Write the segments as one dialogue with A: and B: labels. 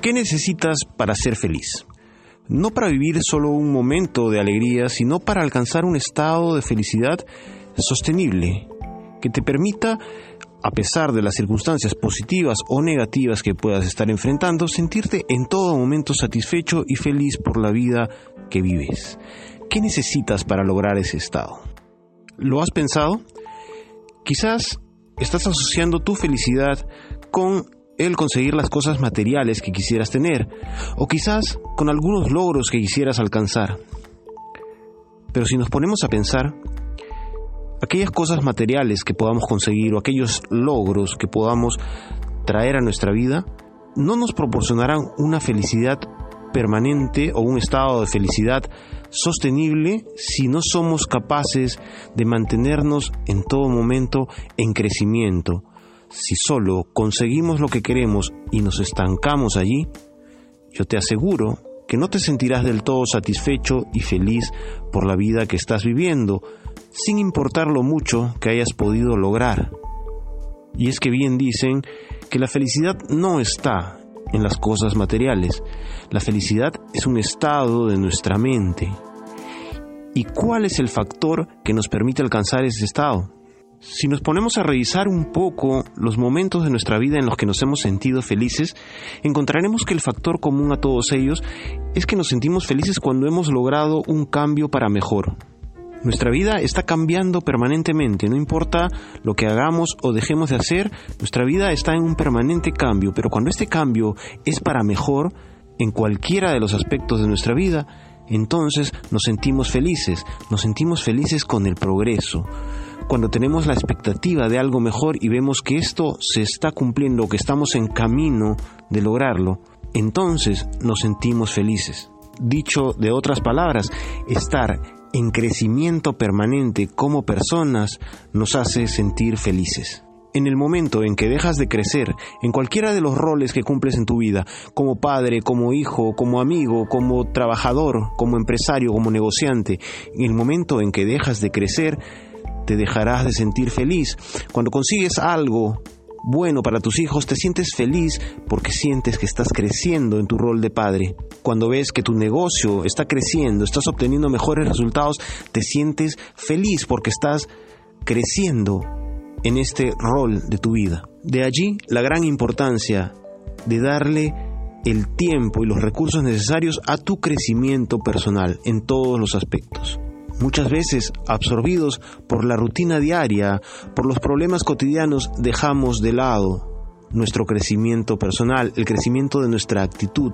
A: ¿Qué necesitas para ser feliz? No para vivir solo un momento de alegría, sino para alcanzar un estado de felicidad sostenible que te permita, a pesar de las circunstancias positivas o negativas que puedas estar enfrentando, sentirte en todo momento satisfecho y feliz por la vida que vives. ¿Qué necesitas para lograr ese estado? ¿Lo has pensado? Quizás estás asociando tu felicidad con el conseguir las cosas materiales que quisieras tener, o quizás con algunos logros que quisieras alcanzar. Pero si nos ponemos a pensar, aquellas cosas materiales que podamos conseguir o aquellos logros que podamos traer a nuestra vida, no nos proporcionarán una felicidad permanente o un estado de felicidad sostenible si no somos capaces de mantenernos en todo momento en crecimiento, si solo conseguimos lo que queremos y nos estancamos allí, yo te aseguro que no te sentirás del todo satisfecho y feliz por la vida que estás viviendo, sin importar lo mucho que hayas podido lograr. Y es que bien dicen que la felicidad no está en las cosas materiales, la felicidad es un estado de nuestra mente. ¿Y cuál es el factor que nos permite alcanzar ese estado? Si nos ponemos a revisar un poco los momentos de nuestra vida en los que nos hemos sentido felices, encontraremos que el factor común a todos ellos es que nos sentimos felices cuando hemos logrado un cambio para mejor. Nuestra vida está cambiando permanentemente, no importa lo que hagamos o dejemos de hacer, nuestra vida está en un permanente cambio, pero cuando este cambio es para mejor, en cualquiera de los aspectos de nuestra vida, entonces nos sentimos felices, nos sentimos felices con el progreso cuando tenemos la expectativa de algo mejor y vemos que esto se está cumpliendo, que estamos en camino de lograrlo, entonces nos sentimos felices. Dicho de otras palabras, estar en crecimiento permanente como personas nos hace sentir felices. En el momento en que dejas de crecer en cualquiera de los roles que cumples en tu vida, como padre, como hijo, como amigo, como trabajador, como empresario, como negociante, en el momento en que dejas de crecer, te dejarás de sentir feliz. Cuando consigues algo bueno para tus hijos, te sientes feliz porque sientes que estás creciendo en tu rol de padre. Cuando ves que tu negocio está creciendo, estás obteniendo mejores resultados, te sientes feliz porque estás creciendo en este rol de tu vida. De allí la gran importancia de darle el tiempo y los recursos necesarios a tu crecimiento personal en todos los aspectos muchas veces absorbidos por la rutina diaria, por los problemas cotidianos, dejamos de lado nuestro crecimiento personal, el crecimiento de nuestra actitud,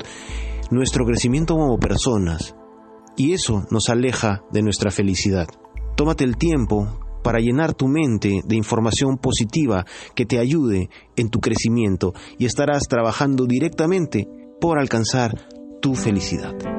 A: nuestro crecimiento como personas. Y eso nos aleja de nuestra felicidad. Tómate el tiempo para llenar tu mente de información positiva que te ayude en tu crecimiento y estarás trabajando directamente por alcanzar tu felicidad.